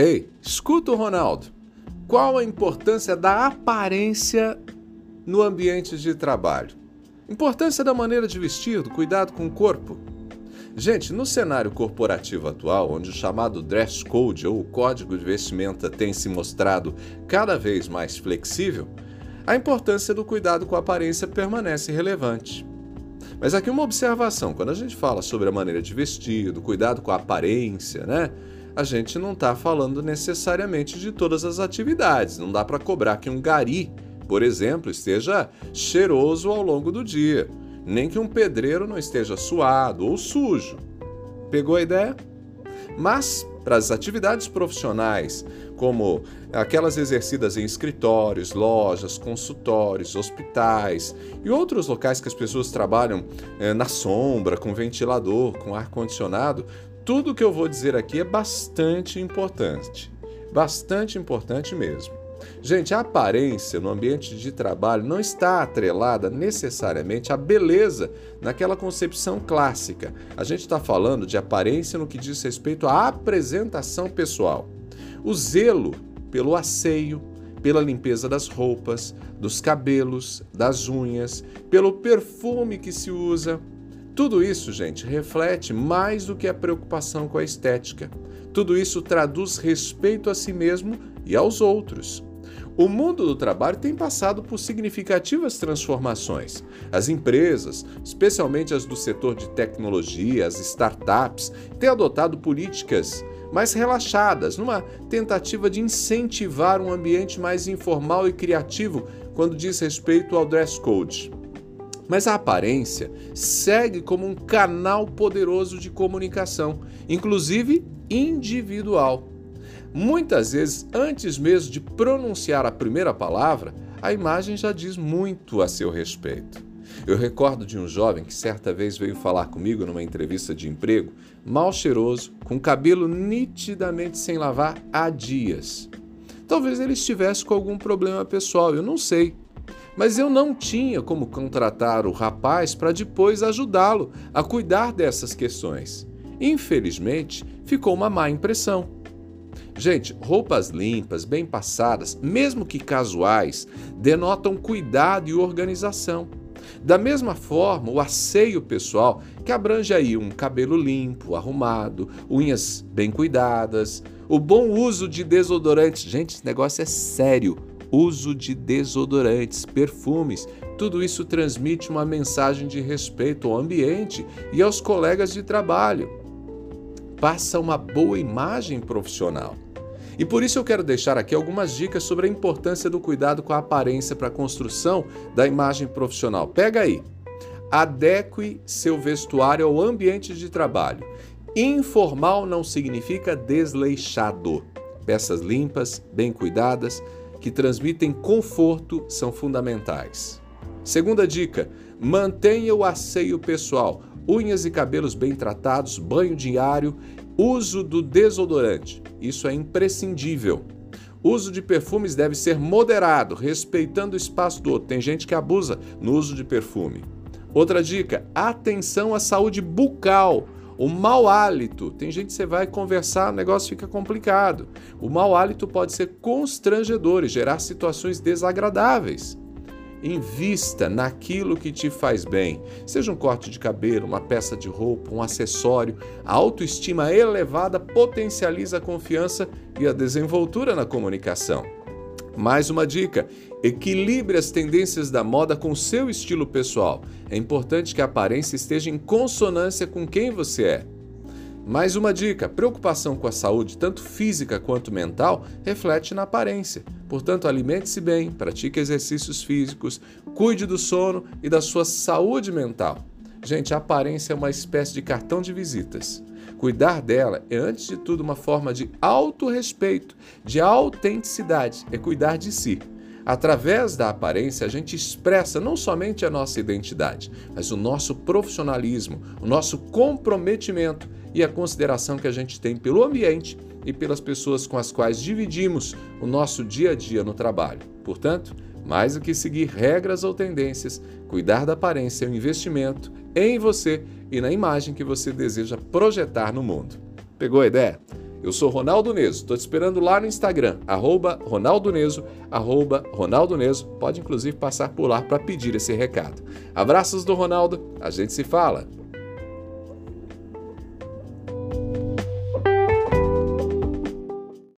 Ei, escuta o Ronaldo. Qual a importância da aparência no ambiente de trabalho? Importância da maneira de vestir, do cuidado com o corpo. Gente, no cenário corporativo atual, onde o chamado dress code ou código de vestimenta tem se mostrado cada vez mais flexível, a importância do cuidado com a aparência permanece relevante. Mas aqui uma observação: quando a gente fala sobre a maneira de vestir, do cuidado com a aparência, né? A gente não está falando necessariamente de todas as atividades. Não dá para cobrar que um gari, por exemplo, esteja cheiroso ao longo do dia, nem que um pedreiro não esteja suado ou sujo. Pegou a ideia? Mas para as atividades profissionais, como aquelas exercidas em escritórios, lojas, consultórios, hospitais e outros locais que as pessoas trabalham é, na sombra, com ventilador, com ar-condicionado, tudo que eu vou dizer aqui é bastante importante. Bastante importante mesmo. Gente, a aparência no ambiente de trabalho não está atrelada necessariamente à beleza naquela concepção clássica. A gente está falando de aparência no que diz respeito à apresentação pessoal. O zelo pelo asseio, pela limpeza das roupas, dos cabelos, das unhas, pelo perfume que se usa, tudo isso, gente, reflete mais do que a preocupação com a estética. Tudo isso traduz respeito a si mesmo e aos outros. O mundo do trabalho tem passado por significativas transformações. As empresas, especialmente as do setor de tecnologia, as startups, têm adotado políticas mais relaxadas, numa tentativa de incentivar um ambiente mais informal e criativo quando diz respeito ao dress code. Mas a aparência segue como um canal poderoso de comunicação, inclusive individual. Muitas vezes, antes mesmo de pronunciar a primeira palavra, a imagem já diz muito a seu respeito. Eu recordo de um jovem que certa vez veio falar comigo numa entrevista de emprego, mal cheiroso, com cabelo nitidamente sem lavar há dias. Talvez ele estivesse com algum problema pessoal, eu não sei. Mas eu não tinha como contratar o rapaz para depois ajudá-lo a cuidar dessas questões. Infelizmente, ficou uma má impressão. Gente, roupas limpas, bem passadas, mesmo que casuais, denotam cuidado e organização. Da mesma forma, o asseio pessoal, que abrange aí um cabelo limpo, arrumado, unhas bem cuidadas, o bom uso de desodorantes. Gente, esse negócio é sério uso de desodorantes, perfumes, tudo isso transmite uma mensagem de respeito ao ambiente e aos colegas de trabalho. Passa uma boa imagem profissional. E por isso eu quero deixar aqui algumas dicas sobre a importância do cuidado com a aparência para a construção da imagem profissional. Pega aí. Adeque seu vestuário ao ambiente de trabalho. Informal não significa desleixado. Peças limpas, bem cuidadas, que transmitem conforto são fundamentais. Segunda dica: mantenha o asseio pessoal, unhas e cabelos bem tratados, banho diário, uso do desodorante. Isso é imprescindível. Uso de perfumes deve ser moderado, respeitando o espaço do outro. Tem gente que abusa no uso de perfume. Outra dica: atenção à saúde bucal. O mau hálito, tem gente que você vai conversar, o negócio fica complicado. O mau hálito pode ser constrangedor e gerar situações desagradáveis. Invista naquilo que te faz bem, seja um corte de cabelo, uma peça de roupa, um acessório. A autoestima elevada potencializa a confiança e a desenvoltura na comunicação. Mais uma dica: equilibre as tendências da moda com seu estilo pessoal. É importante que a aparência esteja em consonância com quem você é. Mais uma dica: preocupação com a saúde, tanto física quanto mental, reflete na aparência. Portanto, alimente-se bem, pratique exercícios físicos, cuide do sono e da sua saúde mental. Gente, a aparência é uma espécie de cartão de visitas. Cuidar dela é, antes de tudo, uma forma de autorrespeito, de autenticidade, é cuidar de si. Através da aparência, a gente expressa não somente a nossa identidade, mas o nosso profissionalismo, o nosso comprometimento e a consideração que a gente tem pelo ambiente e pelas pessoas com as quais dividimos o nosso dia a dia no trabalho. Portanto, mais do que seguir regras ou tendências, cuidar da aparência é um investimento em você e na imagem que você deseja projetar no mundo. Pegou a ideia? Eu sou Ronaldo Neso, estou te esperando lá no Instagram, arroba Ronaldo Neso, arroba Ronaldo Neso. Pode inclusive passar por lá para pedir esse recado. Abraços do Ronaldo, a gente se fala.